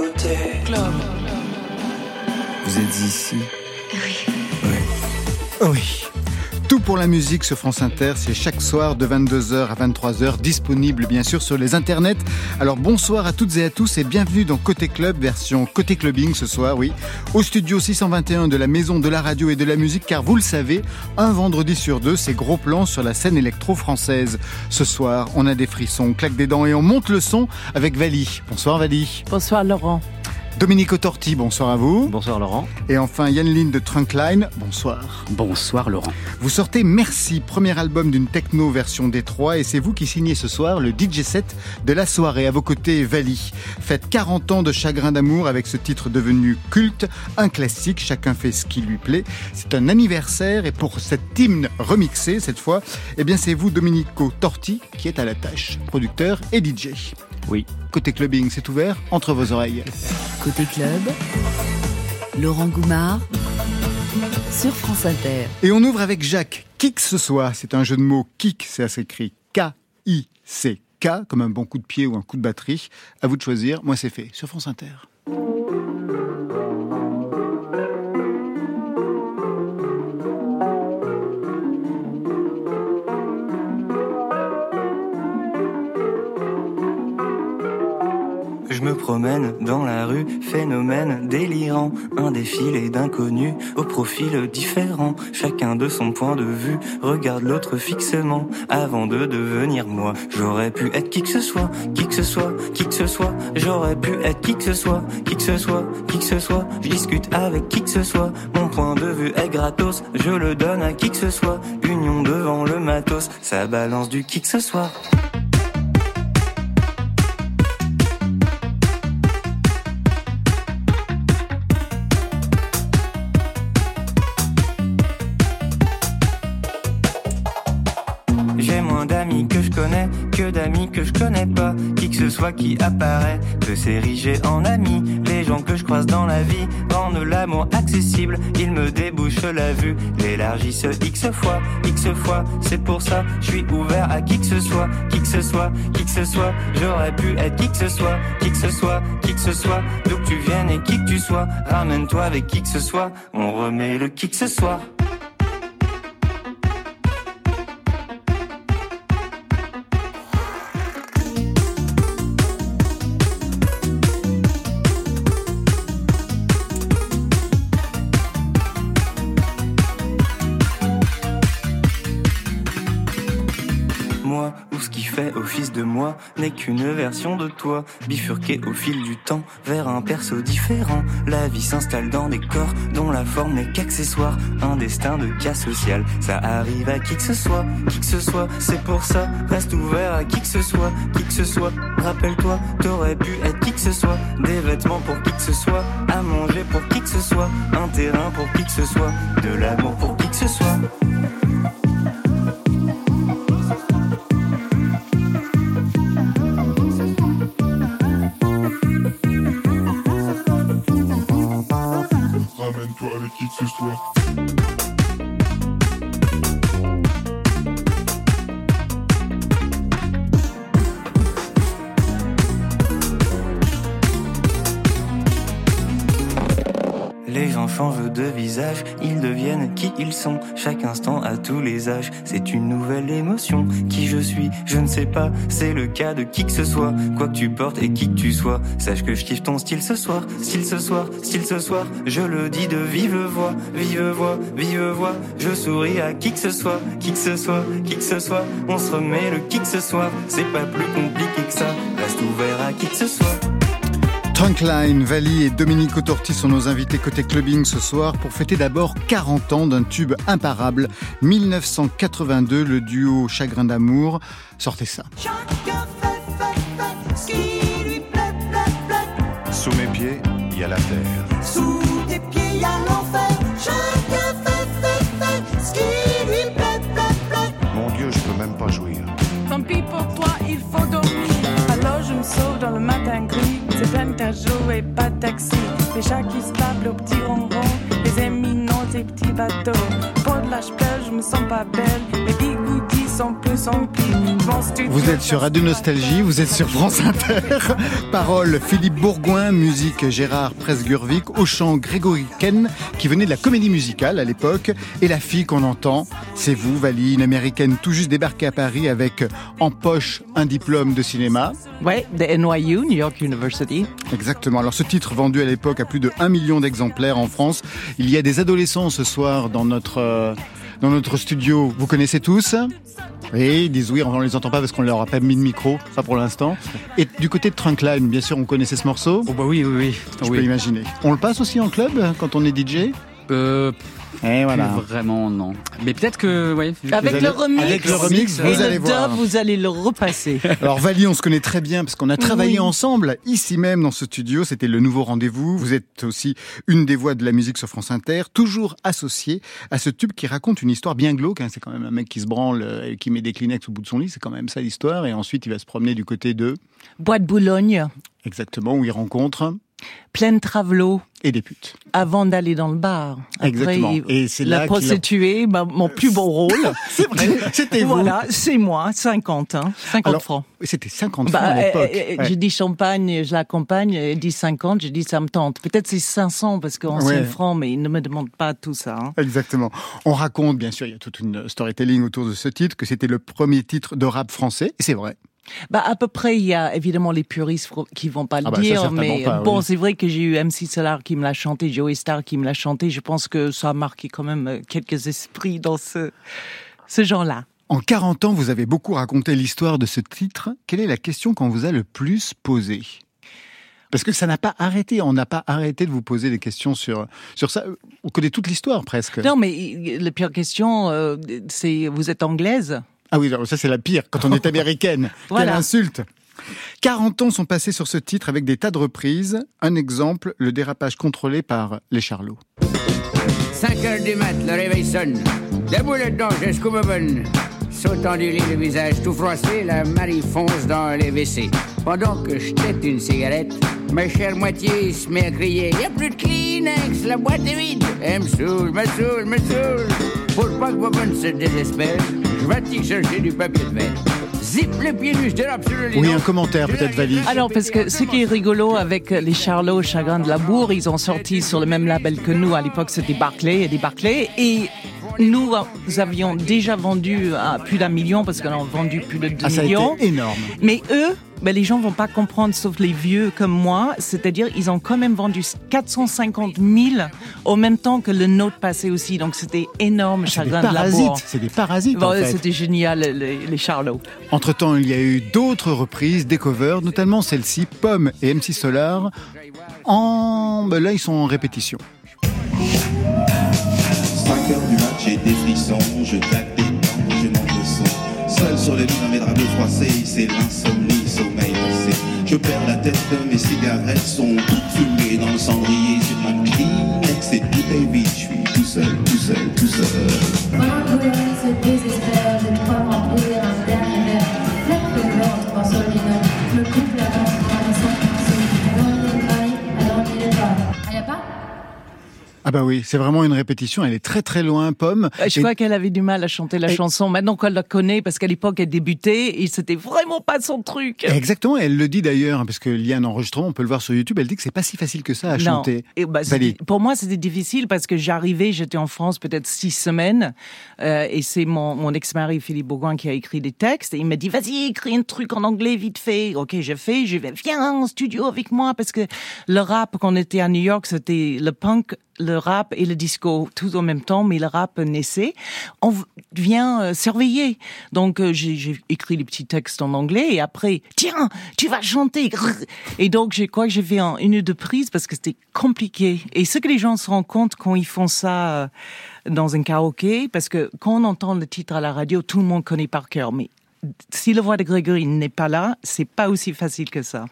côté club. Vous êtes ici? Oui. Oui. Oui. Tout pour la musique sur France Inter, c'est chaque soir de 22h à 23h, disponible bien sûr sur les internets. Alors bonsoir à toutes et à tous et bienvenue dans Côté Club, version Côté Clubbing ce soir, oui. Au studio 621 de la Maison de la Radio et de la Musique, car vous le savez, un vendredi sur deux, c'est gros plan sur la scène électro-française. Ce soir, on a des frissons, on claque des dents et on monte le son avec Vali. Bonsoir Vali. Bonsoir Laurent. Dominique Otorti, bonsoir à vous. Bonsoir Laurent. Et enfin Yann Lynn de Trunkline, bonsoir. Bonsoir Laurent. Vous sortez Merci, premier album d'une techno version Détroit et c'est vous qui signez ce soir le DJ set de la soirée. À vos côtés, Vali. Faites 40 ans de chagrin d'amour avec ce titre devenu culte, un classique, chacun fait ce qui lui plaît. C'est un anniversaire et pour cet hymne remixé cette fois, eh bien c'est vous Dominico Torti qui est à la tâche, producteur et DJ. Oui. Côté clubbing, c'est ouvert entre vos oreilles. Côté club, Laurent Goumard sur France Inter. Et on ouvre avec Jacques. Kick ce soit, c'est un jeu de mots. Kick, ça s'écrit K-I-C. K, comme un bon coup de pied ou un coup de batterie. À vous de choisir. Moi, c'est fait sur France Inter. Je me promène dans la rue, phénomène délirant, un défilé d'inconnus au profil différent, chacun de son point de vue, regarde l'autre fixement. Avant de devenir moi. J'aurais pu être qui que ce soit, qui que ce soit, qui que ce soit, j'aurais pu être qui que ce soit, qui que ce soit, qui que ce soit, je discute avec qui que ce soit, mon point de vue est gratos, je le donne à qui que ce soit, union devant le matos, ça balance du qui que ce soit. Que je connais pas. Qui que ce soit qui apparaît peut s'ériger en ami. Les gens que je croise dans la vie rendent l'amour accessible. Ils me débouchent la vue, l'élargissent X fois, X fois. C'est pour ça, je suis ouvert à qui que ce soit, qui que ce soit, qui que ce soit. J'aurais pu être qui que ce soit, qui que ce soit, qui que ce soit. D'où que tu viennes et qui que tu sois, ramène-toi avec qui que ce soit. On remet le qui que ce soit. Office de moi n'est qu'une version de toi, bifurquée au fil du temps vers un perso différent. La vie s'installe dans des corps dont la forme n'est qu'accessoire, un destin de cas social. Ça arrive à qui que ce soit, qui que ce soit, c'est pour ça. Reste ouvert à qui que ce soit, qui que ce soit. Rappelle-toi, t'aurais pu être qui que ce soit, des vêtements pour qui que ce soit, à manger pour qui que ce soit, un terrain pour qui que ce soit, de l'amour pour qui que ce soit. Ramène-toi avec qui changent de visage, ils deviennent qui ils sont. Chaque instant à tous les âges, c'est une nouvelle émotion. Qui je suis, je ne sais pas, c'est le cas de qui que ce soit. Quoi que tu portes et qui que tu sois, sache que je kiffe ton style ce soir. Style ce soir, style ce soir, je le dis de vive voix, vive voix, vive voix. Je souris à qui que ce soit, qui que ce soit, qui que ce soit. On se remet le qui que ce soit, c'est pas plus compliqué que ça. Reste ouvert à qui que ce soit. Trunkline, Vali et Dominique Otorti sont nos invités côté clubbing ce soir pour fêter d'abord 40 ans d'un tube imparable. 1982, le duo Chagrin d'amour. Sortez ça. Chacun fait, fait, fait ce qui lui plaît, plaît, plaît. Sous mes pieds, il y a la terre. Sous tes pieds, y a l'enfer. Et pas de taxi. Les chats qui se tapent au petit ronron. Les éminents et petits bateaux. Pour de l'âge je me sens pas belle. Bigoudis sont plus en plus Vous êtes sur Radio Nostalgie, vous êtes sur France Inter. Parole Philippe Bourgoin, musique Gérard Presgurvic, au chant Grégory Ken, qui venait de la comédie musicale à l'époque. Et la fille qu'on entend, c'est vous, Vali, une américaine tout juste débarquée à Paris avec en poche un diplôme de cinéma. Ouais, de NYU, New York University. Exactement. Alors ce titre vendu à l'époque à plus de 1 million d'exemplaires en France. Il y a des adolescents ce soir dans notre, euh, dans notre studio. Vous connaissez tous oui, ils disent oui, on ne les entend pas parce qu'on leur a pas mis de micro, ça pour l'instant. Et du côté de Trunkline, bien sûr, on connaissait ce morceau. Oh bah oui, oui, oui. Je oui. peux imaginer. On le passe aussi en club quand on est DJ Euh, Et voilà. plus vraiment, non. Mais peut-être que, ouais. Avec le remix. avec le remix, et vous le allez voir. dub, vous allez le repasser. Alors Vali, on se connaît très bien parce qu'on a travaillé Oui. ensemble ici même dans ce studio. C'était le nouveau rendez-vous. Vous êtes aussi une des voix de la musique sur France Inter, toujours associée à ce tube qui raconte une histoire bien glauque. hein. C'est quand même un mec qui se branle et qui met des Kleenex au bout de son lit. C'est quand même ça l'histoire. Et ensuite, il va se promener du côté de Bois de Boulogne, exactement où il rencontre pleine travelot, et des putes. avant d'aller dans le bar. Après, Exactement. Et c'est là la a- prostituée, bah, mon plus beau rôle. C'est vrai. C'était vous. voilà, c'est moi, 50, hein, 50 Alors, francs. C'était 50 Bah, francs à l'époque. euh, euh, Ouais. J'ai dit champagne, je l'accompagne, elle dit 50, j'ai dit ça me tente. Peut-être c'est 500 parce qu'en Ouais. 5 francs, mais il ne me demande pas tout ça. hein. Exactement. On raconte, bien sûr, il y a toute une storytelling autour de ce titre, que c'était le premier titre de rap français. Et c'est vrai. Bah à peu près, il y a évidemment les puristes qui vont pas le Ah bah, dire, mais pas, bon, oui. c'est vrai que j'ai eu MC Solar qui me l'a chanté, Joey Star qui me l'a chanté. Je pense que ça a marqué quand même euh, quelques esprits dans ce ce genre-là. En 40 ans, vous avez beaucoup raconté l'histoire de ce titre. Quelle est la question qu'on vous a le plus posée? Parce que ça n'a pas arrêté. On n'a pas arrêté de vous poser des questions sur, sur ça. On connaît toute l'histoire presque. Non, mais la pire question, euh, c'est vous êtes anglaise? Ah oui, alors ça c'est la pire, quand on est américaine. Voilà. Quelle insulte 40 ans sont passés sur ce titre avec des tas de reprises. Un exemple, le dérapage contrôlé par les Charlots. 5 heures du mat, le réveil sonne. Debout là-dedans, jusqu'au bonne. Sautant du lit, le visage tout froissé, la Marie fonce dans les WC. Pendant que je tête une cigarette, ma chère moitié se met à crier Y a plus de Kleenex, la boîte est vide. Elle me saoule, me saoule, me saoule. Pour pas que Bobonne se désespère, je vais chercher du papier de verre. Zip le pied nu, je dérape sur le lit. Oui, un commentaire peut-être, Vali. Alors, parce que ce qui est rigolo avec les Charlots Chagrin de la Bourre, ils ont sorti sur le même label que nous. À l'époque, c'était Barclay et des Barclay. Et nous, nous avions déjà vendu à plus d'un million parce qu'on a vendu plus de 2 Ah, ça a millions. été énorme. Mais eux, ben, les gens vont pas comprendre, sauf les vieux comme moi. C'est-à-dire, ils ont quand même vendu 450 000 au même temps que le nôtre passait aussi. Donc, c'était énorme, C'est des Chagrin de. C'est des parasites, Bon, en fait. C'était génial, les, les Charlots. Entre-temps, il y a eu d'autres reprises, des covers, notamment celle-ci, Pomme et MC Solar. En... ben là, ils sont en répétition. Des frissons, je claque des dents, je manque le. Seul sur le lit dans mes draps froissés, c'est l'insomnie, sommeil passé. Je perds la tête, mes cigarettes sont toutes fumées dans le cendrier. Sur ma Kleenex et tout est vide, je suis tout seul, tout seul, tout seul. Ah bah oui, c'est vraiment une répétition, elle est très très loin, Pomme. Je Et- crois qu'elle avait du mal à chanter la Et- chanson. Maintenant qu'on la connaît, parce qu'à l'époque elle débutait, et c'était vraiment pas son truc. Exactement, elle le dit d'ailleurs, hein, parce qu'il y a un enregistrement, on peut le voir sur YouTube, elle dit que c'est pas si facile que ça à Non. chanter. Et bah, pour moi, c'était difficile parce que j'arrivais, j'étais en France peut-être six semaines, euh, et c'est mon, mon ex-mari Philippe Bourgoin qui a écrit des textes, et il m'a dit vas-y écris un truc en anglais vite fait. Ok, j'ai fait, je vais viens en studio avec moi parce que le rap quand on était à New York, c'était le punk, le rap et le disco tout en même temps, mais le rap naissait. On vient euh, surveiller. Donc euh, j'ai écrit les petits textes en anglais et après tiens tu vas chanter. Et donc j'ai quoi? Que j'ai fait une ou deux prises parce que c'était compliqué. Et ce que les gens se rendent compte quand ils font ça euh, dans un karaoké, parce que quand on entend le titre à la radio, tout le monde connaît par cœur, mais si la voix de Grégory n'est pas là, c'est pas aussi facile que ça.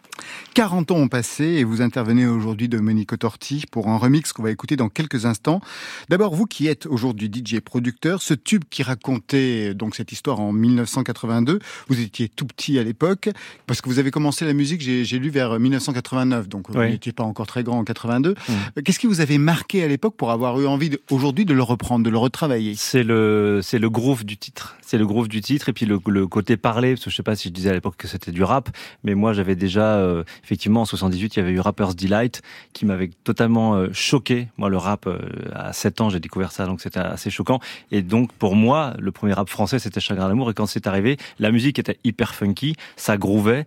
40 ans ont passé et vous intervenez aujourd'hui Domenico Torti pour un remix qu'on va écouter dans quelques instants. D'abord, vous qui êtes aujourd'hui DJ producteur, ce tube qui racontait donc cette histoire en 1982, vous étiez tout petit à l'époque, parce que vous avez commencé la musique, j'ai lu vers 1989, donc vous Oui. n'étiez pas encore très grand en 82. Euh, Qu'est-ce qui vous avait marqué à l'époque pour avoir eu envie aujourd'hui de le reprendre, de le retravailler? C'est le, c'est le groove du titre. C'est le groove du titre et puis le, le côté parlé, parce que je sais pas si je disais à l'époque que c'était du rap, mais moi j'avais déjà, euh, effectivement, en 78, il y avait eu Rapper's Delight qui m'avait totalement euh, choqué. Moi, le rap, euh, à 7 ans, j'ai découvert ça, donc c'était assez choquant. Et donc, pour moi, le premier rap français, c'était Chagrin d'amour. Et quand c'est arrivé, la musique était hyper funky, ça groovait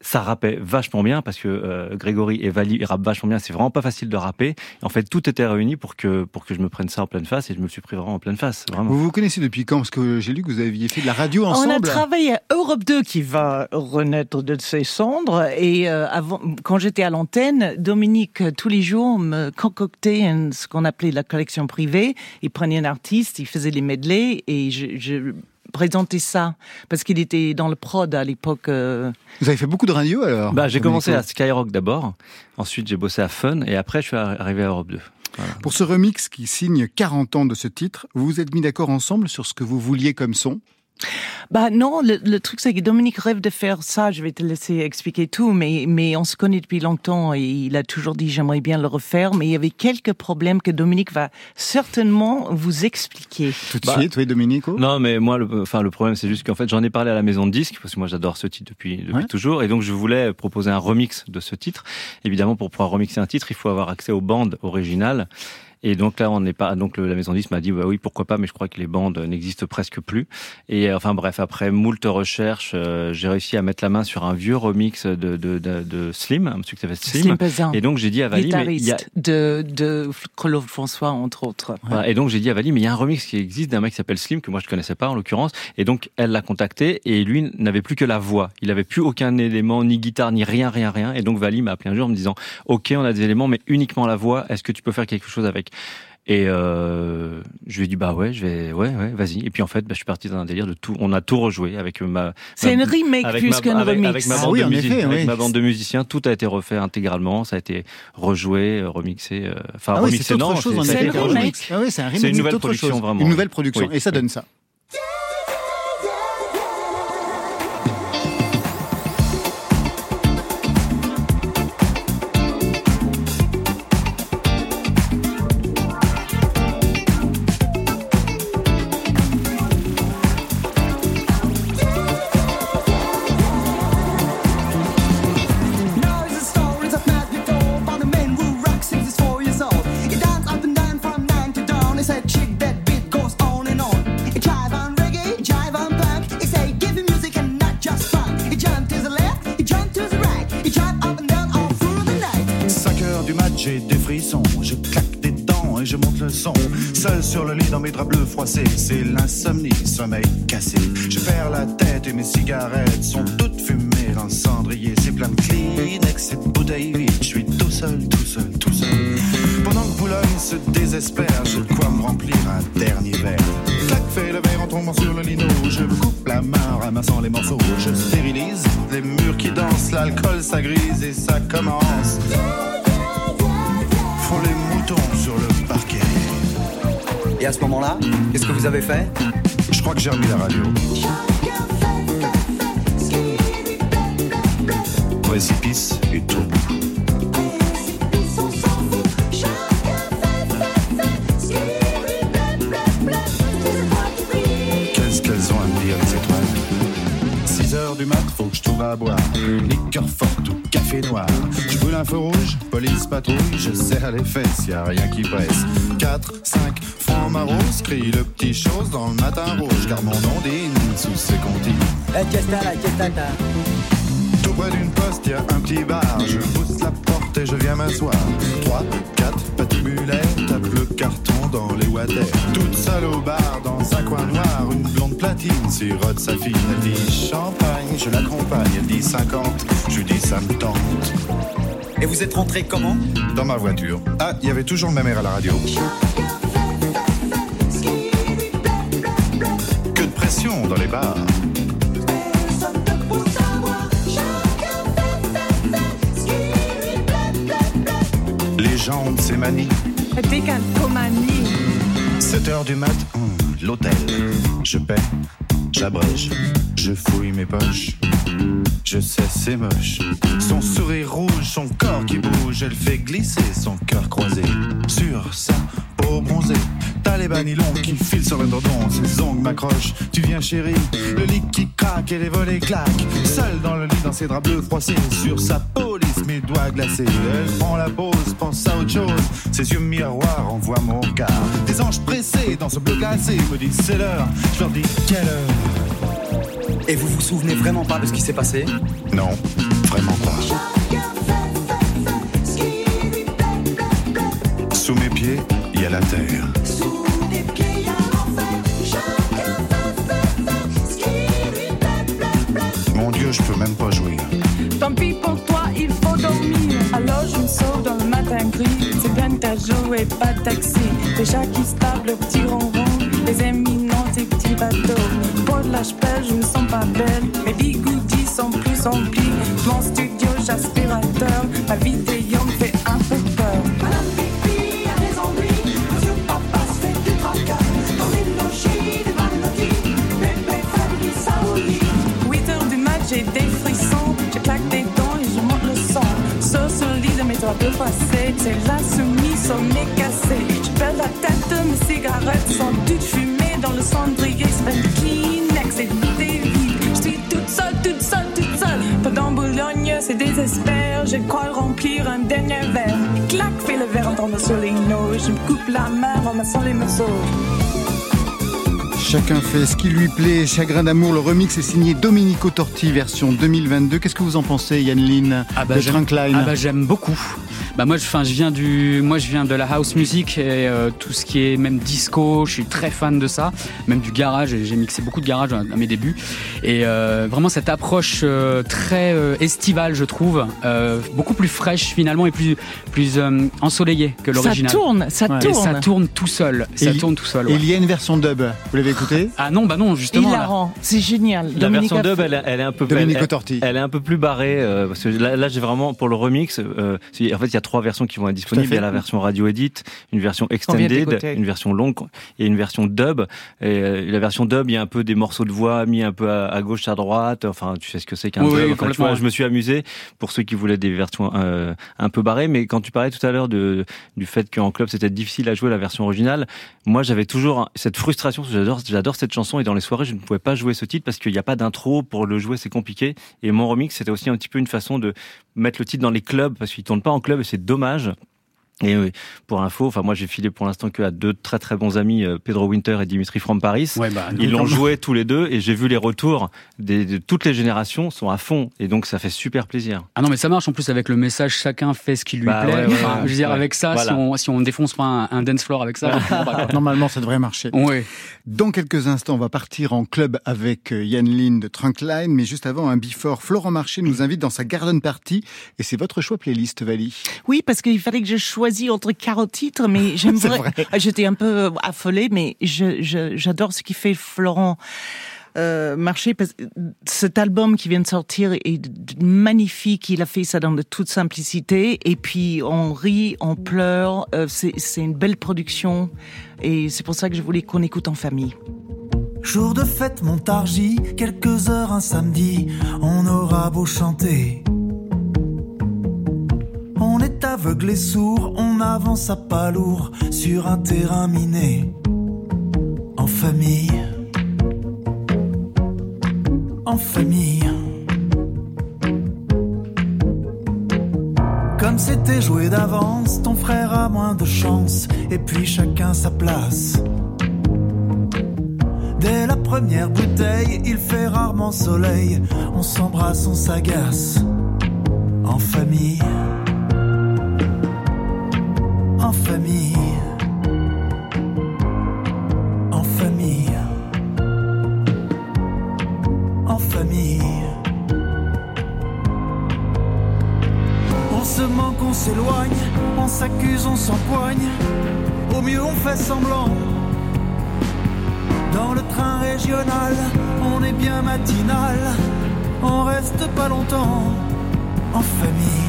ça rappait vachement bien parce que euh, Grégory et Vali ils rappent vachement bien. C'est vraiment pas facile de rapper. En fait, tout était réuni pour que pour que je me prenne ça en pleine face et je me suis pris vraiment en pleine face. Vraiment. Vous vous connaissez depuis quand? Parce que j'ai lu que vous aviez fait de la radio ensemble. On a travaillé à Europe 2 qui va renaître de ses cendres. Et euh, avant, quand j'étais à l'antenne, Dominique, euh, tous les jours, me concoctait ce qu'on appelait la collection privée. Il prenait un artiste, il faisait les medley et je, je présentais ça. Parce qu'il était dans le prod à l'époque. euh, Vous avez fait beaucoup de radio alors Bah, j'ai commencé à Skyrock d'abord. Ensuite, j'ai bossé à Fun et après, je suis arrivé à Europe 2. Voilà. Pour ce remix qui signe 40 ans de ce titre, vous vous êtes mis d'accord ensemble sur ce que vous vouliez comme son? Bah non, le, le truc c'est que Dominique rêve de faire ça. Je vais te laisser expliquer tout, mais mais on se connaît depuis longtemps et il a toujours dit j'aimerais bien le refaire, mais il y avait quelques problèmes que Dominique va certainement vous expliquer. Tout de Bah, suite, oui, Domenico Non, mais moi, le, enfin, le problème, c'est juste qu'en fait, j'en ai parlé à la maison de disques, parce que moi, j'adore ce titre depuis, depuis Ouais. toujours, et donc je voulais proposer un remix de ce titre. Évidemment, pour pouvoir remixer un titre, il faut avoir accès aux bandes originales. Et donc là, on n'est pas. Donc le- la maison de disques m'a dit, bah oui, pourquoi pas, mais je crois que les bandes n'existent presque plus. Et euh, enfin bref, après moult recherches, euh, j'ai réussi à mettre la main sur un vieux remix de de, de, de Slim, un monsieur qui s'appelle Slim. Slim Et donc j'ai dit à Vali, mais il y a, de de Claude François entre autres. Et donc j'ai dit à Vali, mais il y a un remix qui existe d'un mec qui s'appelle Slim que moi je connaissais pas en l'occurrence. Et donc elle l'a contacté et lui n'avait plus que la voix. Il avait plus aucun élément, ni guitare, ni rien, rien, rien. Et donc Vali m'a appelé un jour en me disant, ok, on a des éléments, mais uniquement la voix. Est-ce que tu peux faire quelque chose avec? Et euh, je lui ai dit bah ouais, je vais, ouais, ouais, vas-y. Et puis en fait, bah, je suis parti dans un délire de tout. On a tout rejoué avec ma. C'est une remake plus avec- remix. Avec ma Ah bande oui, de effet, avec oui. ma bande de musiciens, tout a été refait intégralement. Ça a été rejoué, euh, remixé. euh, Enfin, Ah oui, remixé c'est autre non, chose, c'est- en ça a c'est été un rejoué. remake. Ah oui, c'est un une nouvelle production, chose. vraiment. Une nouvelle production. Oui. Et ça donne ça. Noir. Je brûle un feu rouge, police patrouille, je serre les fesses, y a rien qui presse. 4, 5, francs marros, crie le petit chose dans le matin rouge, car mon ondine sous ses comptines. Tout près d'une poste, y a un petit bar. Je pousse la porte et je viens m'asseoir. 3, 4, patibulaire, dans les water. Toute seule au bar, dans un coin noir, une blonde platine sirote sa fille. Elle dit champagne, je l'accompagne. Elle dit 50, je lui dis ça me tente. Et vous êtes rentré comment? Dans ma voiture. Ah, il y avait toujours le même air à la radio. Que de pression dans les bars. Les gens ont de ces manies. Décalcomanie. 7 heures du mat, hum, l'hôtel. Je paie, j'abrège, je fouille mes poches. Je sais, c'est moche. Son sourire rouge, son corps qui bouge, elle fait glisser son cœur croisé sur sa peau bronzée. T'as les banilons qui filent sur le dodon, ses ongles m'accrochent. Tu viens chérie, le lit qui craque et les volets claquent. Seul dans le lit, dans ses draps bleus froissés, sur sa mes doigts glacés. Elle prend la pause, pense à autre chose. Ses yeux miroirs envoient mon regard. Des anges pressés dans ce bleu glacé me disent c'est l'heure. Je leur dis quelle heure. Et vous vous souvenez vraiment pas de ce qui s'est passé? Non, vraiment pas. Sous mes pieds, il y a la terre. Mon Dieu, je peux même pas jouir. Tant pis pour joué, pas de taxi. Chats qui se tapent le petit ronron. Les éminents, tes petits bateaux. Pour de la je me sens pas belle. Mes bigoudis sont plus remplis. Mon studio, j'aspirateur. Ma vidéo me fait un peu peur. Madame Pipi a raison, lui. Monsieur Papa se fait du tracas. Dans les logis, des maladies. Bébé, famille, Saouli. 8 heures du match, j'ai des frissons. Je claque des dents et je monte le son. Sur ce lit de mes bleus froissés, c'est la soumise Je perds la tête, mes cigarettes sont toutes fumées dans le cendrier. C'est un Kleenex et des. Je suis toute seule, toute seule, toute seule. Pendant Boulogne, c'est désespère. Je crois remplir un dernier verre. Clac, fais le verre en tombant sur les noix. Je me coupe la main en massant les morceaux. Chacun fait ce qui lui plaît. Chagrin d'amour, le remix est signé Domenico Torti, version 2022. Qu'est-ce que vous en pensez, Yann Lin Ah bah, de ah bah, j'aime beaucoup. Bah moi, je, enfin, je viens du, moi, je viens de la house music et euh, tout ce qui est même disco. Je suis très fan de ça, même du garage. et J'ai mixé beaucoup de garage à, à mes débuts et euh, vraiment cette approche euh, très euh, estivale, je trouve, euh, beaucoup plus fraîche finalement et plus plus euh, ensoleillée que Ça l'original. tourne, ça Et tourne. ça tourne tout seul. Et Ça il- tourne tout seul. Et ouais. il y a une version dub. Vous l'avez écouté Ah non, bah non, justement. Hilarant, c'est génial. La Dominique version a dub, elle, est- elle est un peu Domenico elle, Torti. elle est un peu plus barrée euh, parce que là, là, j'ai vraiment pour le remix. euh, en fait, il y a trois versions qui vont être disponibles. Il y a la version radio edit, une version extended, une version longue et une version dub. Et euh, la version dub, il y a un peu des morceaux de voix mis un peu à, à gauche, à droite. Enfin, tu sais ce que c'est qu'un Oui, dub. oui, Enfin, tu vois, je me suis amusé pour ceux qui voulaient des versions euh, un peu barrées. Mais quand tu parlais tout à l'heure de du fait qu'en club c'était difficile à jouer la version originale, moi j'avais toujours cette frustration. parce que J'adore, j'adore cette chanson et dans les soirées je ne pouvais pas jouer ce titre parce qu'il n'y a pas d'intro pour le jouer, c'est compliqué. Et mon remix c'était aussi un petit peu une façon de mettre le titre dans les clubs parce qu'il tourne pas en club et c'est dommage. Et oui, pour info, enfin moi j'ai filé pour l'instant que à deux très très bons amis, euh, Pedro Winter et Dimitri from Paris. Ouais, bah, Ils l'ont joué tous les deux et j'ai vu les retours des, de toutes les générations sont à fond et donc ça fait super plaisir. Ah non, mais ça marche en plus avec le message chacun fait ce qui lui Bah plaît. ouais, ouais, Enfin, ouais. je veux dire, Ouais. avec ça, Voilà. si, on, si on défonce pas un, un dance floor avec ça, quoi. Normalement, ça devrait marcher. Ouais. Dans quelques instants, on va partir en club avec euh, Yann Lin de Trunkline, mais juste avant, un before. Florent Marché nous invite dans sa garden party, et c'est votre choix playlist, Vali. Oui, parce qu'il fallait que je choisisse entre 40 titres, mais j'aimerais. vrai. J'étais un peu affolée, mais je- je- j'adore ce qu'il fait Florent. Euh, Marché, cet album qui vient de sortir est magnifique. Il a fait ça dans de toute simplicité. Et puis on rit, on pleure. Euh, c'est c'est une belle production. Et c'est pour ça que je voulais qu'on écoute en famille. Jour de fête, Montargis, quelques heures un samedi, on aura beau chanter. On est aveugle et sourd, on avance à pas lourd sur un terrain miné. En famille. En famille. Comme c'était joué d'avance, ton frère a moins de chance, et puis chacun sa place. Dès la première bouteille, il fait rarement soleil. On s'embrasse, on s'agace. En famille. En famille. En famille. En famille. On se manque, on s'éloigne. On s'accuse, on s'empoigne. Au mieux, on fait semblant. Dans le train régional, on est bien matinal, on reste pas longtemps en famille.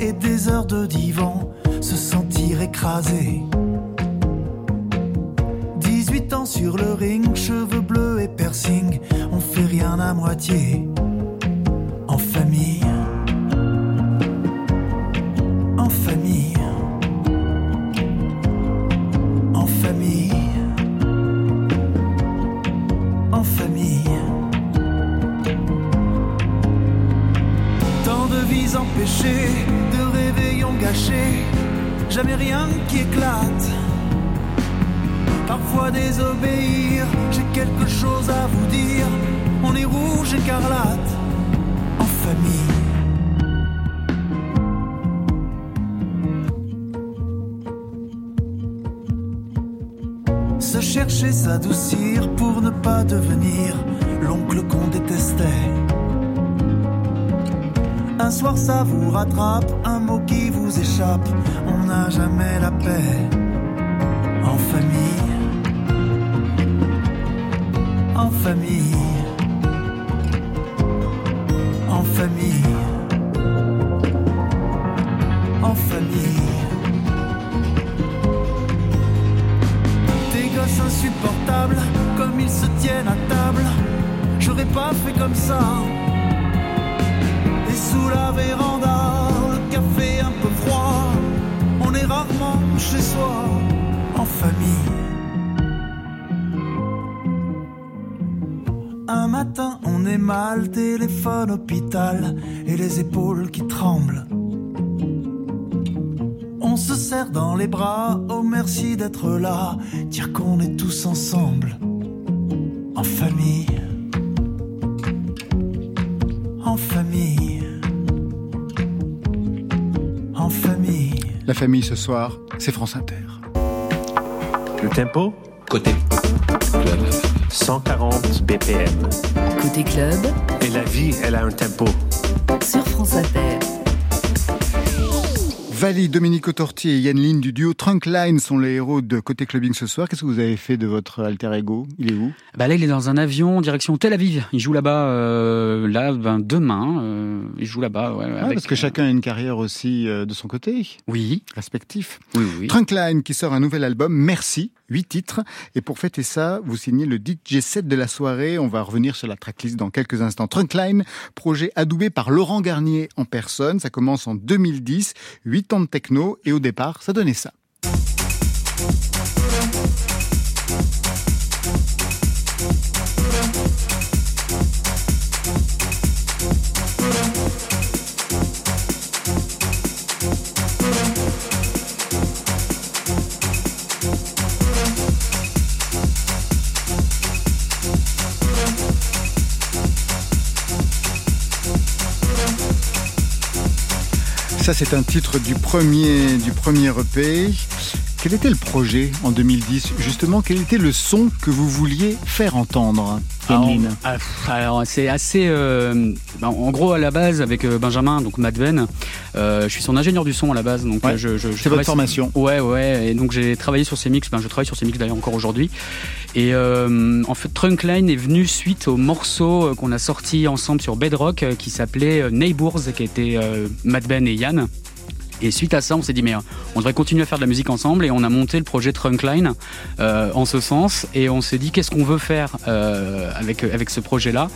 Et des heures de divan, se sentir écrasé. 18 ans sur le ring, cheveux bleus et piercing, on fait rien à moitié famille, et les épaules qui tremblent. On se serre dans les bras, oh merci d'être là, dire qu'on est tous ensemble, en famille, en famille, en famille. La famille ce soir, c'est France Inter. Le tempo? Côté. 140 BPM. Côté club, Et la vie, elle a un tempo. sur France Inter. Vali, Dominique Autortier et Yann Lin du duo Trunkline sont les héros de Côté Clubbing ce soir. Qu'est-ce que vous avez fait de votre alter ego? Il est où? Bah là, il est dans un avion direction Tel Aviv. Il joue là-bas, euh, là, ben, demain. euh, il joue là-bas, ouais, Ah, avec- Parce que chacun a une carrière aussi euh, de son côté. Oui. Respectif. Oui, oui. Trunkline qui sort un nouvel album, Merci, huit titres. Et pour fêter ça, vous signez le DJ set de la soirée. On va revenir sur la tracklist dans quelques instants. Trunkline, projet adoubé par Laurent Garnier en personne. Ça commence en 2010, 8 ans de techno. Et au départ, ça donnait ça. Ça, c'est un titre du premier, du premier EP. Quel était le projet en 2010 Justement, quel était le son que vous vouliez faire entendre Alors, ah, pff, alors, c'est assez. euh, ben, en gros, à la base, avec euh, Benjamin, donc Madven, je suis son ingénieur du son à la base. Donc, Ouais. euh, je, je, je C'est votre sur- formation. Ouais, ouais. Et donc, j'ai travaillé sur ces mix. Ben, je travaille sur ces mix d'ailleurs encore aujourd'hui. Et euh, en fait, Trunkline est venu suite au morceau euh, qu'on a sorti ensemble sur Bedrock euh, qui s'appelait euh, Neighbours, qui était euh, Madven et Yann. Et suite à ça, on s'est dit, mais euh, on devrait continuer à faire de la musique ensemble et on a monté le projet Trunkline euh, en ce sens. Et on s'est dit, qu'est-ce qu'on veut faire euh, avec, avec ce projet-là?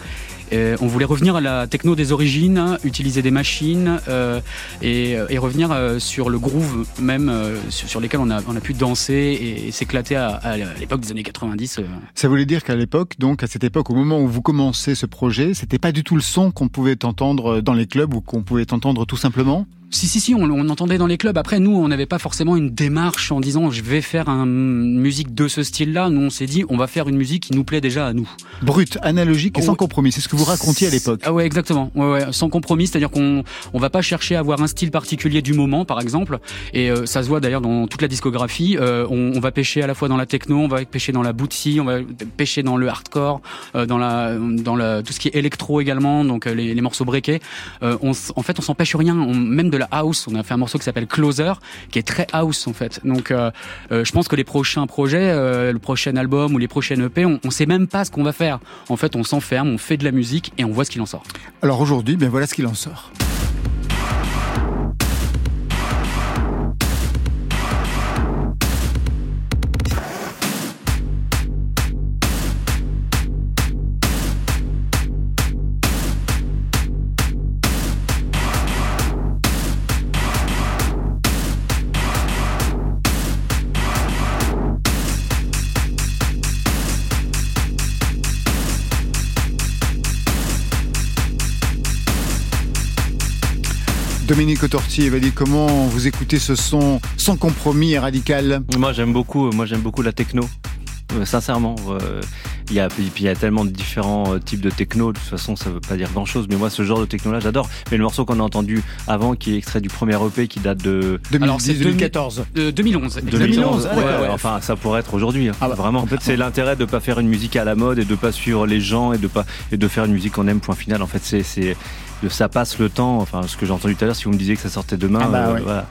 Euh, on voulait revenir à la techno des origines, utiliser des machines euh, et, et revenir euh, sur le groove même euh, sur, sur lesquels on a, on a pu danser et, et s'éclater à, à l'époque des années 90. euh. Ça voulait dire qu'à l'époque, donc à cette époque, au moment où vous commencez ce projet, c'était pas du tout le son qu'on pouvait entendre dans les clubs ou qu'on pouvait entendre tout simplement? Si, si, si, on, on entendait dans les clubs. Après, nous, on n'avait pas forcément une démarche en disant je vais faire un- une musique de ce style-là. Nous, on s'est dit on va faire une musique qui nous plaît déjà à nous. Brut, analogique et sans compromis. C'est ce que vous racontiez à l'époque. Ah ouais, exactement. Ouais, ouais, sans compromis, c'est-à-dire qu'on on va pas chercher à avoir un style particulier du moment, par exemple. Et euh, ça se voit d'ailleurs dans toute la discographie. Euh, on, on va pêcher à la fois dans la techno, on va pêcher dans la bootsy, on va pêcher dans le hardcore, euh, dans la dans la tout ce qui est électro également, donc euh, les, les morceaux breakés. Euh, en fait, on s'empêche rien. On, même de la house, on a fait un morceau qui s'appelle Closer, qui est très house en fait. Donc, euh, euh, je pense que les prochains projets, euh, le prochain album ou les prochaines EP, on, on sait même pas ce qu'on va faire. En fait, on s'enferme, on fait de la musique et on voit ce qu'il en sort. Alors aujourd'hui, bien voilà ce qu'il en sort. Dominique et Valérie, comment vous écoutez ce son sans compromis et radical Moi j'aime beaucoup, moi j'aime beaucoup la techno. Euh, sincèrement, euh, il y a, puis il y a tellement de différents euh, types de techno. De toute façon, ça veut pas dire grand chose. Mais moi, ce genre de techno-là, j'adore. Mais le morceau qu'on a entendu avant, qui est extrait du premier EP, qui date de Alors, c'est 2014. De 2011. 2011. Ouais, ouais, ouais. Enfin, ça pourrait être aujourd'hui. hein. Ah bah, Vraiment. C'est l'intérêt de pas faire une musique à la mode et de pas suivre les gens et de pas et de faire une musique qu'on aime. Point final. En fait, c'est c'est ça passe le temps. Enfin, ce que j'ai entendu tout à l'heure, si vous me disiez que ça sortait demain, Ah bah euh, ouais. voilà.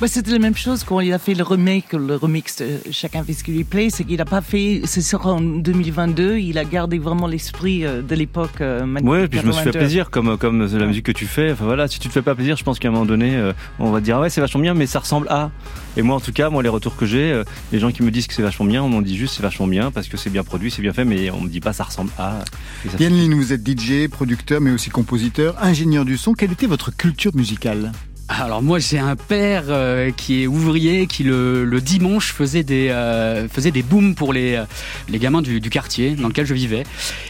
Ouais, c'était la même chose quand il a fait le remake, le remix de Chacun fait ce qui lui plaît, c'est qu'il a pas fait, c'est sera en 2022, il a gardé vraiment l'esprit euh, de l'époque. euh, Ouais, puis je me suis fait 82. plaisir, comme comme la musique que tu fais. Enfin voilà, si tu te fais pas plaisir, je pense qu'à un moment donné, euh, on va te dire ah ouais c'est vachement bien, mais ça ressemble à. Et moi en tout cas, moi les retours que j'ai, euh, les gens qui me disent que c'est vachement bien, on m'en dit juste c'est vachement bien parce que c'est bien produit, c'est bien fait, mais on me dit pas ça ressemble à. Yann Lin, vous êtes DJ, producteur, mais aussi compositeur, ingénieur du son. Quelle était votre culture musicale? Alors moi j'ai un père euh, qui est ouvrier qui le, le dimanche faisait des euh, faisait des booms pour les euh, les gamins du, du quartier dans lequel je vivais.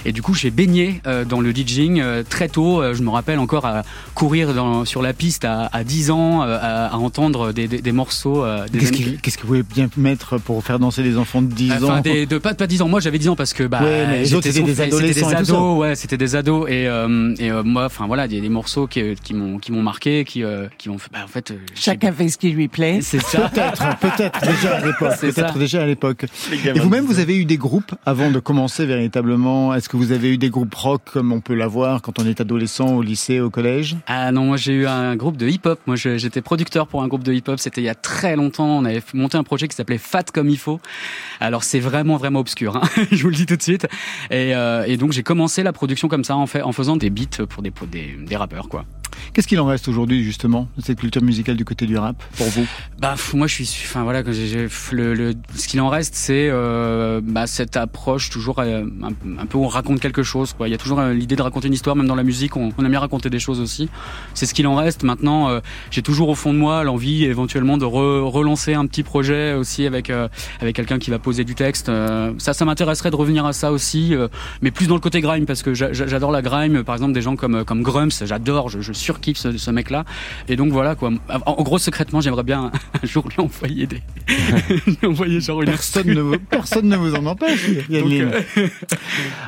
Et du coup j'ai baigné euh, dans le DJing euh, très tôt. Euh, je me rappelle encore à courir dans, sur la piste à, à 10 ans euh, à, à entendre des, des, des morceaux euh, des Qu'est-ce années- qui- qu'est-ce que vous pouvez bien mettre pour faire danser des enfants de 10 Enfin, ans des, de pas, pas 10 ans. Moi, j'avais 10 ans parce que bah, Ouais, j'étais c'était des des ados, ouais, c'était des ados. Et, euh, et moi, enfin voilà, il y a des morceaux qui, qui m'ont qui m'ont marqué, qui euh, qui m'ont fait. Bah, en fait, euh, Chacun fait ce qui lui plaît. C'est ça. Peut-être, peut-être déjà à l'époque. Peut-être déjà à l'époque. Et vous-même, vous avez eu des groupes avant de commencer véritablement? Est-ce que vous avez eu des groupes rock comme on peut l'avoir quand on est adolescent au lycée, au collège? Ah non, moi j'ai eu un groupe de hip-hop. Moi j'étais producteur pour un groupe de hip-hop. C'était il y a très longtemps. On avait monté un projet qui s'appelait Fat comme il faut. Alors c'est vraiment vraiment obscur. Hein Je vous le dis tout de suite. Et, euh, et donc j'ai commencé la production comme ça en fait en faisant des beats pour des pour des, des rappeurs quoi. Qu'est-ce qu'il en reste aujourd'hui justement? Cette culture musicale du côté du rap pour vous Bah moi je suis enfin voilà que j'ai le, le- ce qu'il en reste c'est euh, bah, cette approche toujours euh, un, peu où on raconte quelque chose quoi. Il y a toujours euh, l'idée de raconter une histoire même dans la musique on, on aime bien raconter des choses aussi. C'est ce qu'il en reste maintenant euh, j'ai toujours au fond de moi l'envie éventuellement de re- relancer un petit projet aussi avec avec quelqu'un qui va poser du texte. Ça ça m'intéresserait de revenir à ça aussi mais plus dans le côté grime parce que j'a- j'a- j'adore la grime par exemple des gens comme comme Grumps, j'adore je, je surkiffe ce, ce mec là et voilà quoi. En, gros secrètement j'aimerais bien un jour lui envoyer des lui envoyer genre une Personne ne, vous- personne ne vous en empêche. Donc, euh,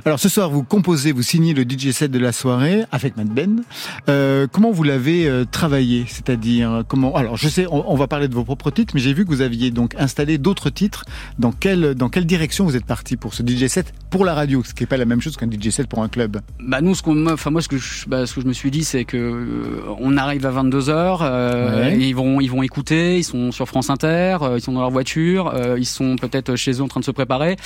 Alors ce soir, vous composez, vous signez le DJ set de la soirée avec Matt Ben. Euh, comment vous l'avez euh, travaillé? C'est-à-dire comment Alors je sais, on, on va parler de vos propres titres, mais j'ai vu que vous aviez donc installé d'autres titres. Dans quelle dans quelle direction vous êtes parti pour ce DJ set pour la radio, ce qui n'est pas la même chose qu'un DJ set pour un club Bah nous, ce qu'on, enfin moi, ce que je, bah, ce que je me suis dit, c'est que euh, on arrive à 22 h Ouais. ils vont, ils vont écouter, ils sont sur France Inter, euh, ils sont dans leur voiture, euh, ils sont peut-être chez eux en train de se préparer.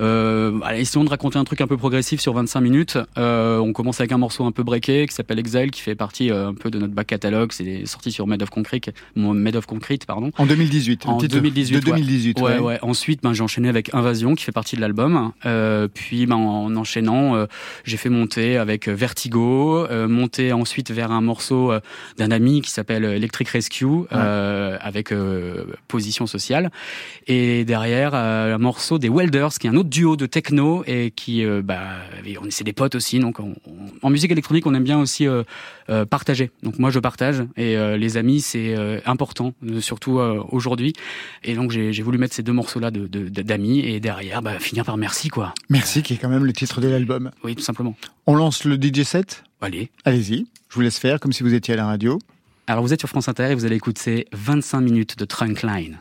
Euh, allez, essayons de raconter un truc un peu progressif sur 25 minutes. Euh, on commence avec un morceau un peu breaké qui s'appelle Exile, qui fait partie euh, un peu de notre back catalogue. C'est sorti sur Made of Concrete, Made of Concrete, pardon. En 2018. un En titre 2018. De 2018. Ouais, ouais. ouais. Ensuite, ben, j'ai enchaîné avec Invasion, qui fait partie de l'album. Euh, puis, ben, en enchaînant, euh, j'ai fait monter avec Vertigo, euh, monter ensuite vers un morceau euh, d'un ami qui s'appelle Electric Rescue, euh, avec euh, Position Sociale. Et derrière, euh, un morceau des Welders, qui est un autre duo de techno et qui, euh, bah, c'est des potes aussi. Donc, on- on- en musique électronique, on aime bien aussi euh, euh, partager. Donc, moi, je partage et euh, les amis, c'est euh, important, euh, surtout euh, aujourd'hui. Et donc, j'ai voulu mettre ces deux morceaux-là de- de- de- d'amis et derrière, bah, finir par merci, quoi. Merci, qui est quand même le titre de l'album. Oui, tout simplement. On lance le DJ set? Allez. Allez-y, je vous laisse faire comme si vous étiez à la radio. Alors, vous êtes sur France Inter et vous allez écouter 25 minutes de Trunkline.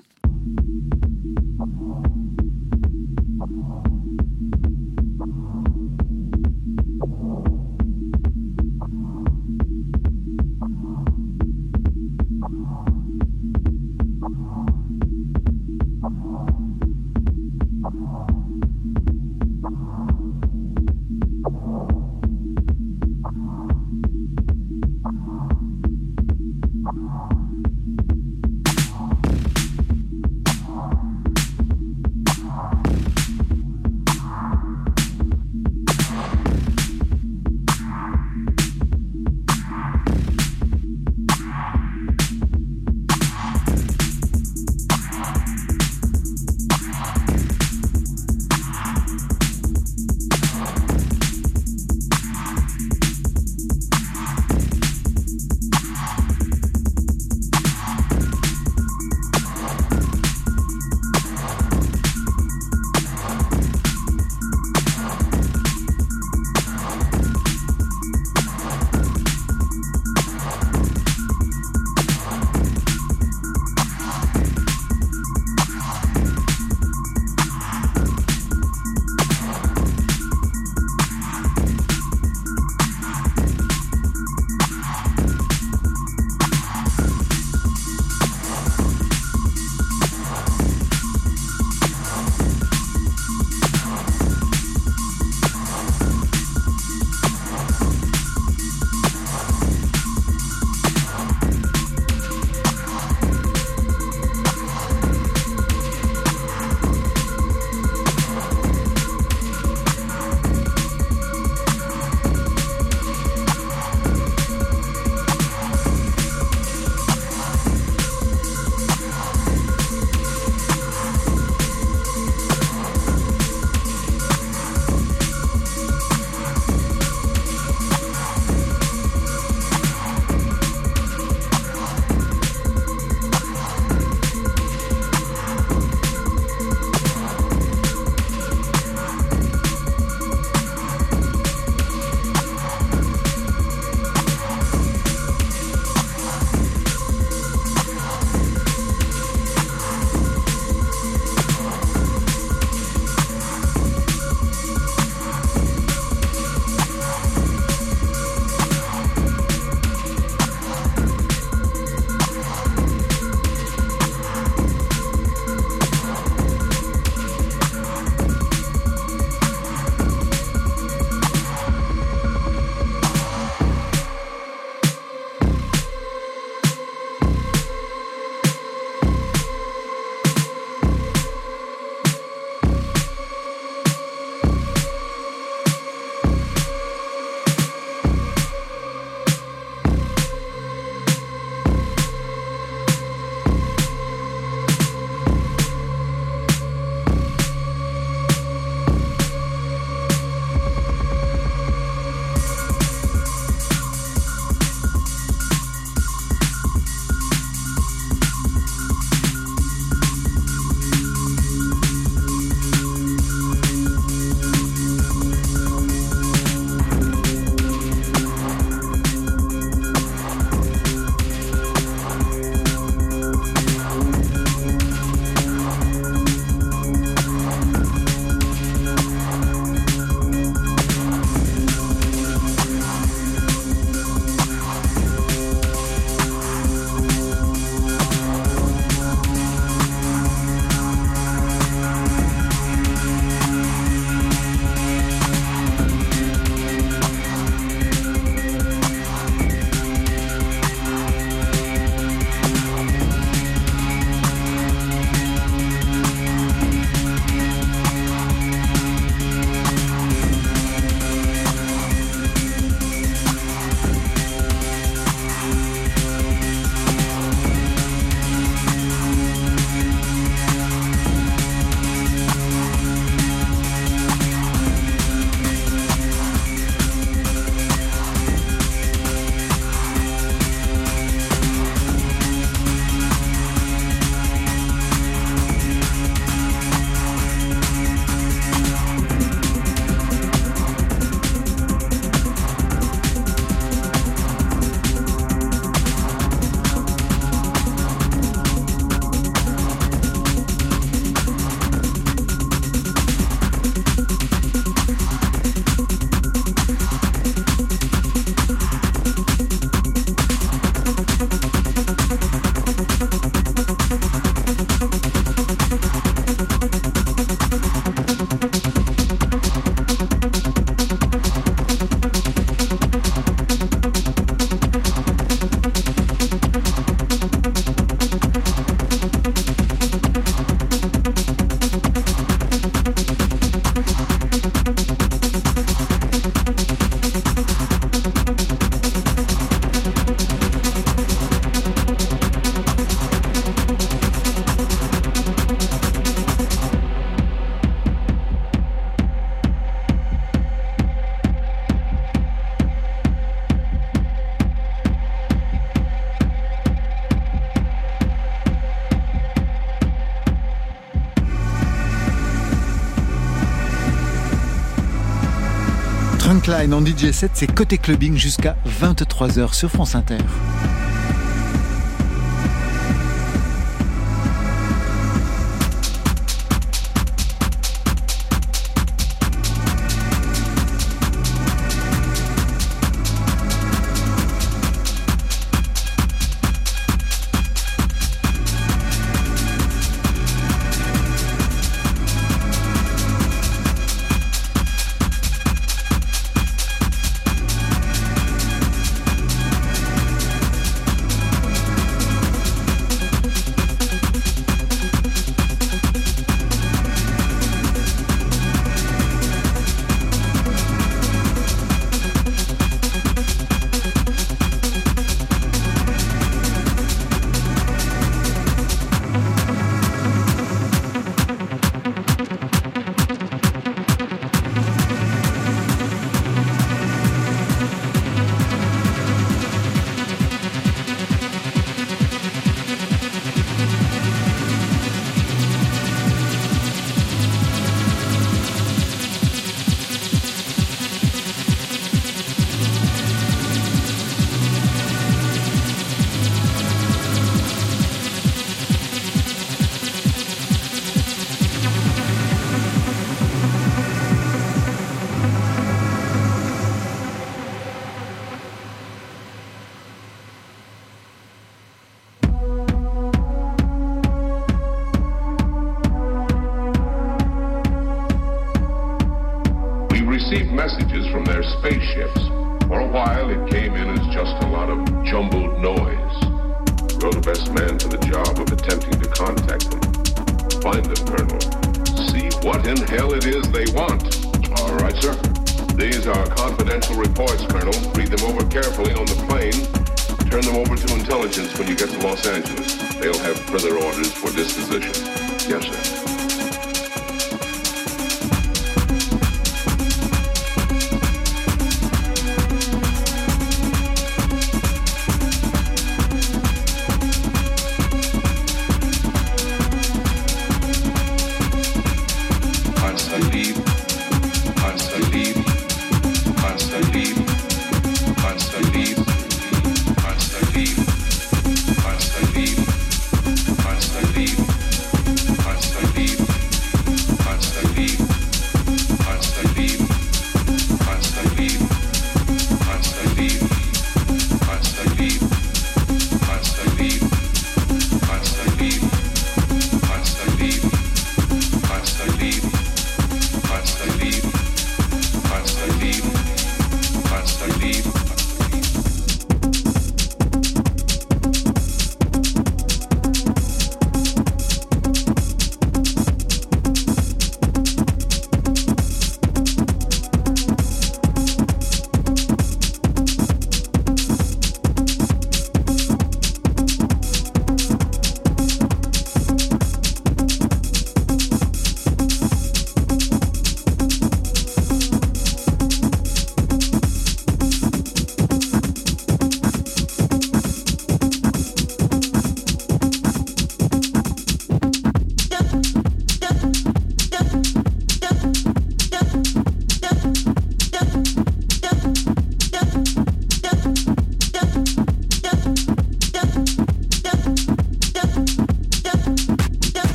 En DJ7, c'est côté clubbing jusqu'à 23h sur France Inter.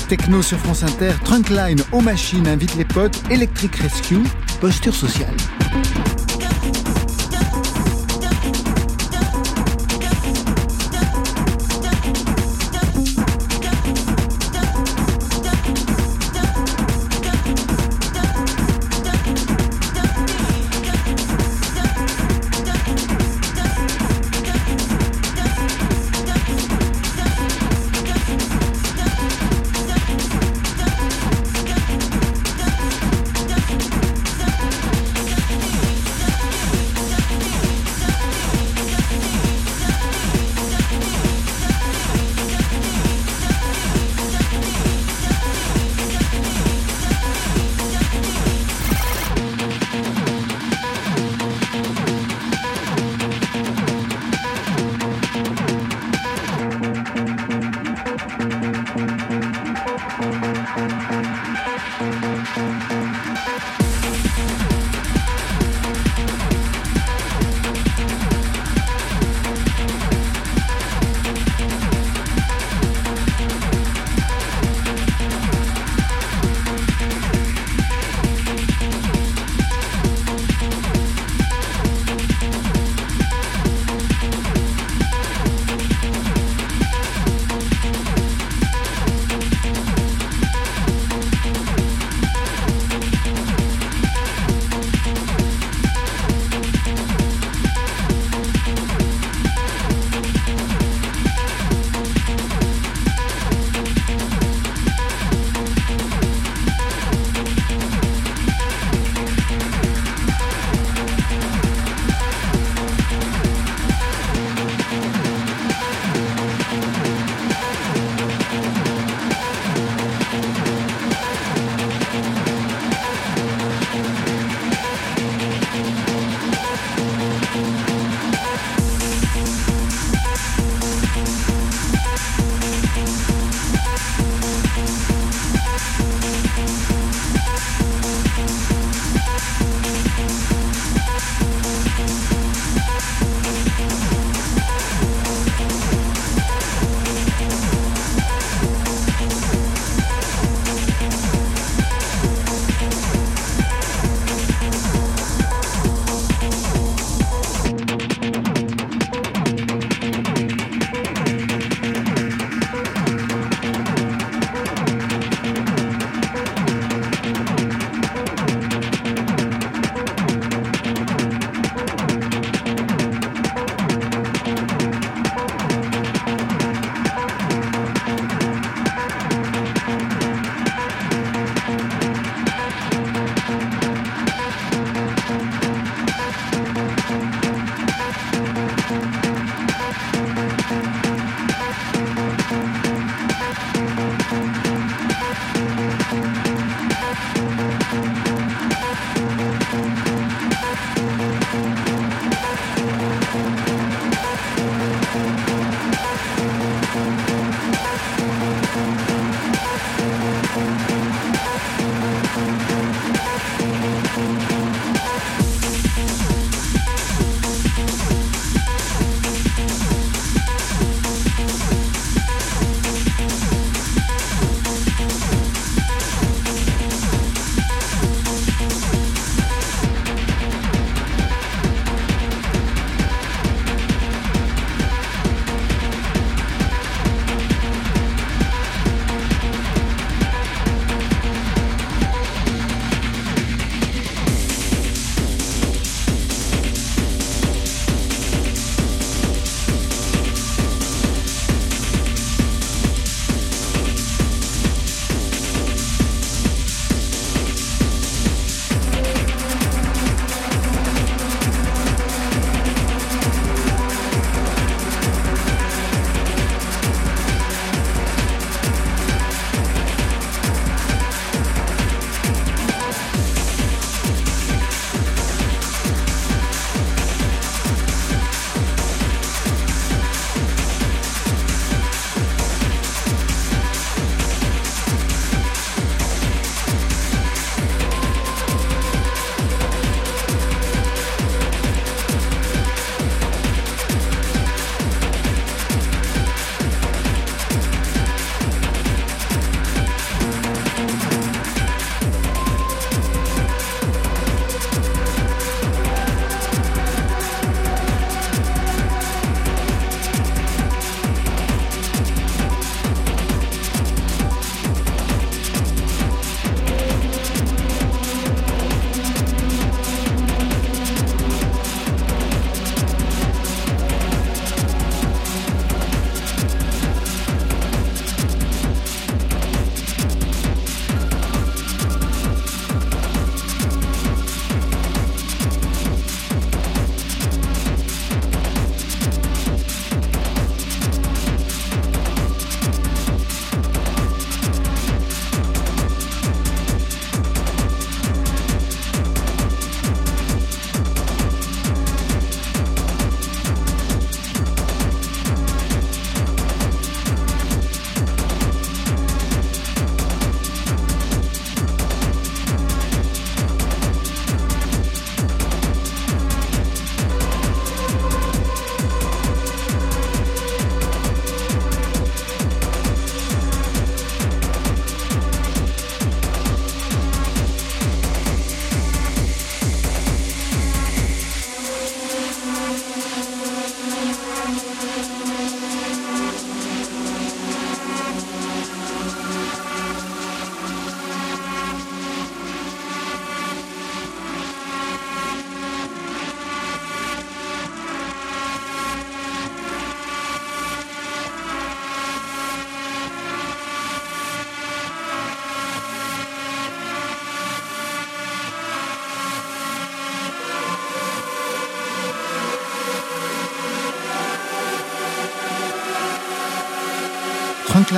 Techno sur France Inter, Trunkline aux machines invite les potes, Electric Rescue, posture sociale.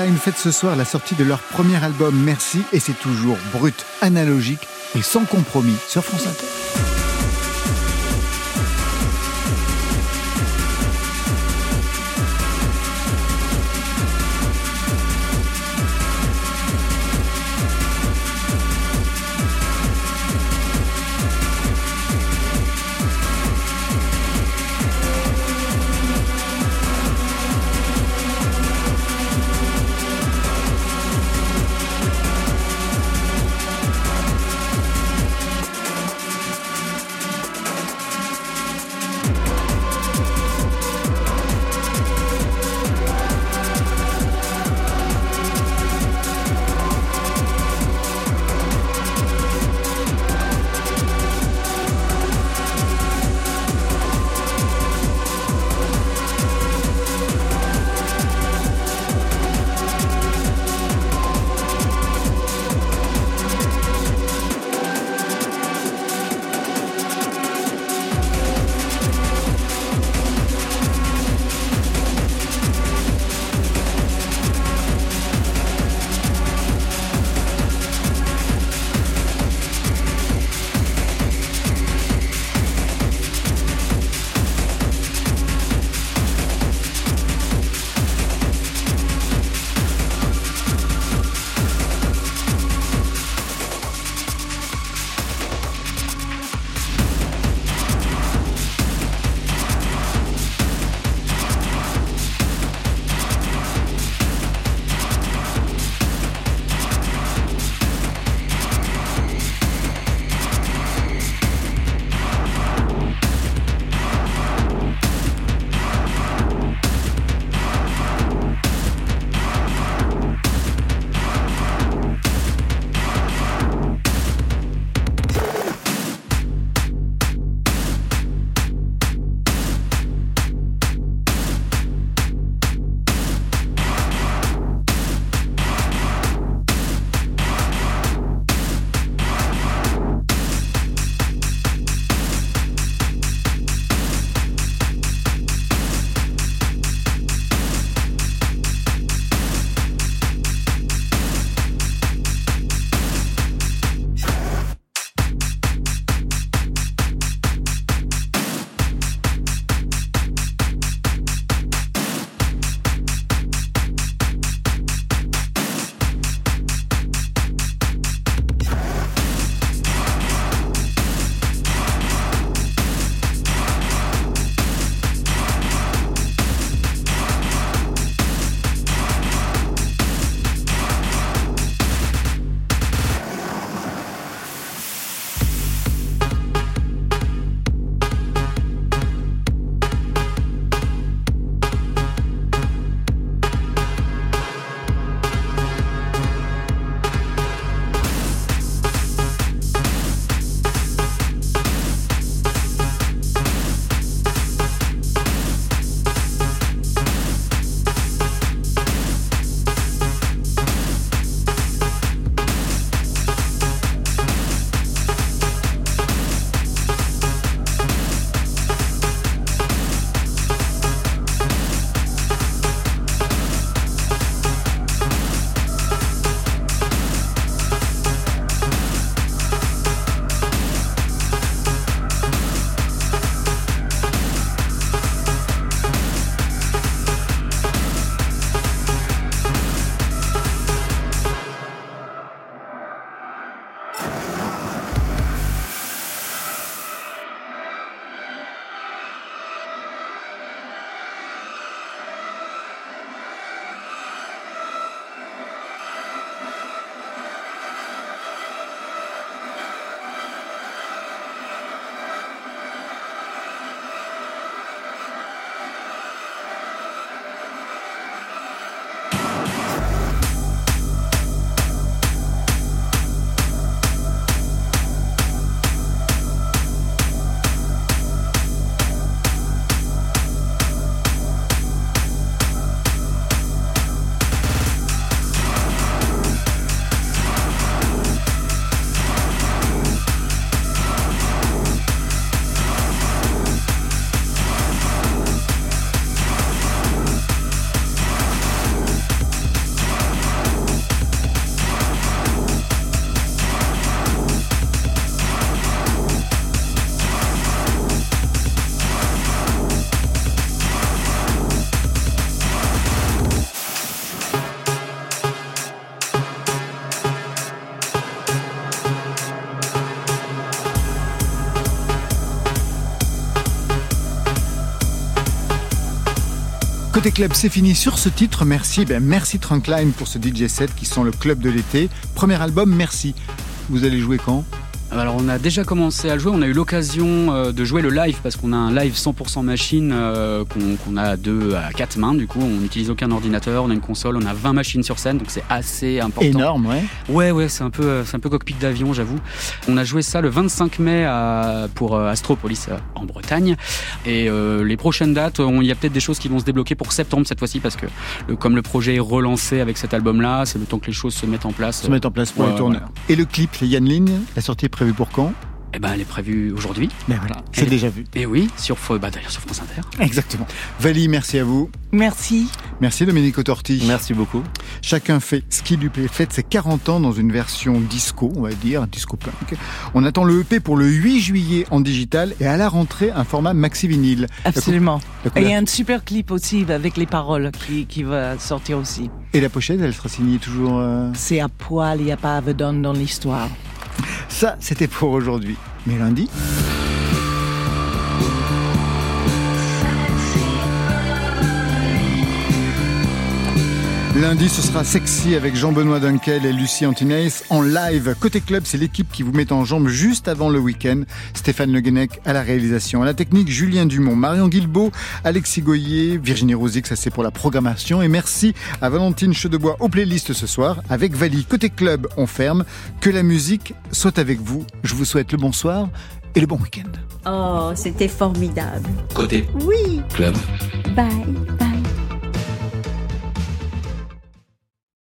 Klein fête ce soir la sortie de leur premier album Merci et c'est toujours brut, analogique et sans compromis sur France Inter. Club, c'est fini sur ce titre. Merci, ben merci Trunkline pour ce DJ set qui sont le club de l'été. Premier album, merci. Vous allez jouer quand? Alors on a déjà commencé à le jouer, on a eu l'occasion euh, de jouer le live parce qu'on a un live 100% machine euh, qu'on qu'on a à deux à quatre mains du coup, on n'utilise aucun ordinateur, on a une console, on a 20 machines sur scène donc c'est assez important. Énorme, ouais. Ouais ouais, c'est un peu euh, c'est un peu cockpit d'avion, j'avoue. On a joué ça le 25 mai à- pour Astropolis en Bretagne et euh, les prochaines dates, il y a peut-être des choses qui vont se débloquer pour septembre cette fois-ci parce que le- comme le projet est relancé avec cet album là, c'est le temps que les choses se mettent en place. Se mettre en place pour Ouais, les tourner. voilà. Et le clip, Yann Lin, la sortie est prévue pour quand? Eh ben, elle est prévue aujourd'hui. Ben voilà, c'est Et- déjà vu. Et oui, sur, bah, d'ailleurs sur France Inter. Exactement. Vali, merci à vous. Merci. Merci Dominique Autorti. Merci beaucoup. Chacun fait ce qui lui plaît. Faites ses 40 ans dans une version disco, on va dire, disco punk. On attend le EP pour le 8 juillet en digital et à la rentrée un format maxi vinyle. Absolument. La Et la un super clip aussi avec les paroles qui, qui va sortir aussi. Et la pochette, elle sera signée toujours. euh, C'est à poil, il n'y a pas Avedon dans l'histoire. Ça, c'était pour aujourd'hui. Mais lundi. Lundi, ce sera sexy avec Jean-Benoît Dunkel et Lucie Antinais en live. Côté club, c'est l'équipe qui vous met en jambe juste avant le week-end. Stéphane Le Guenec à la réalisation. À la technique, Julien Dumont, Marion Guilbeault, Alexis Goyer, Virginie Rosic, ça c'est pour la programmation. Et merci à Valentine Chedebois aux playlists ce soir. Avec Vali, côté club, on ferme. Que la musique soit avec vous. Je vous souhaite le bonsoir et le bon week-end. Oh, c'était formidable. Côté Oui. club. Bye.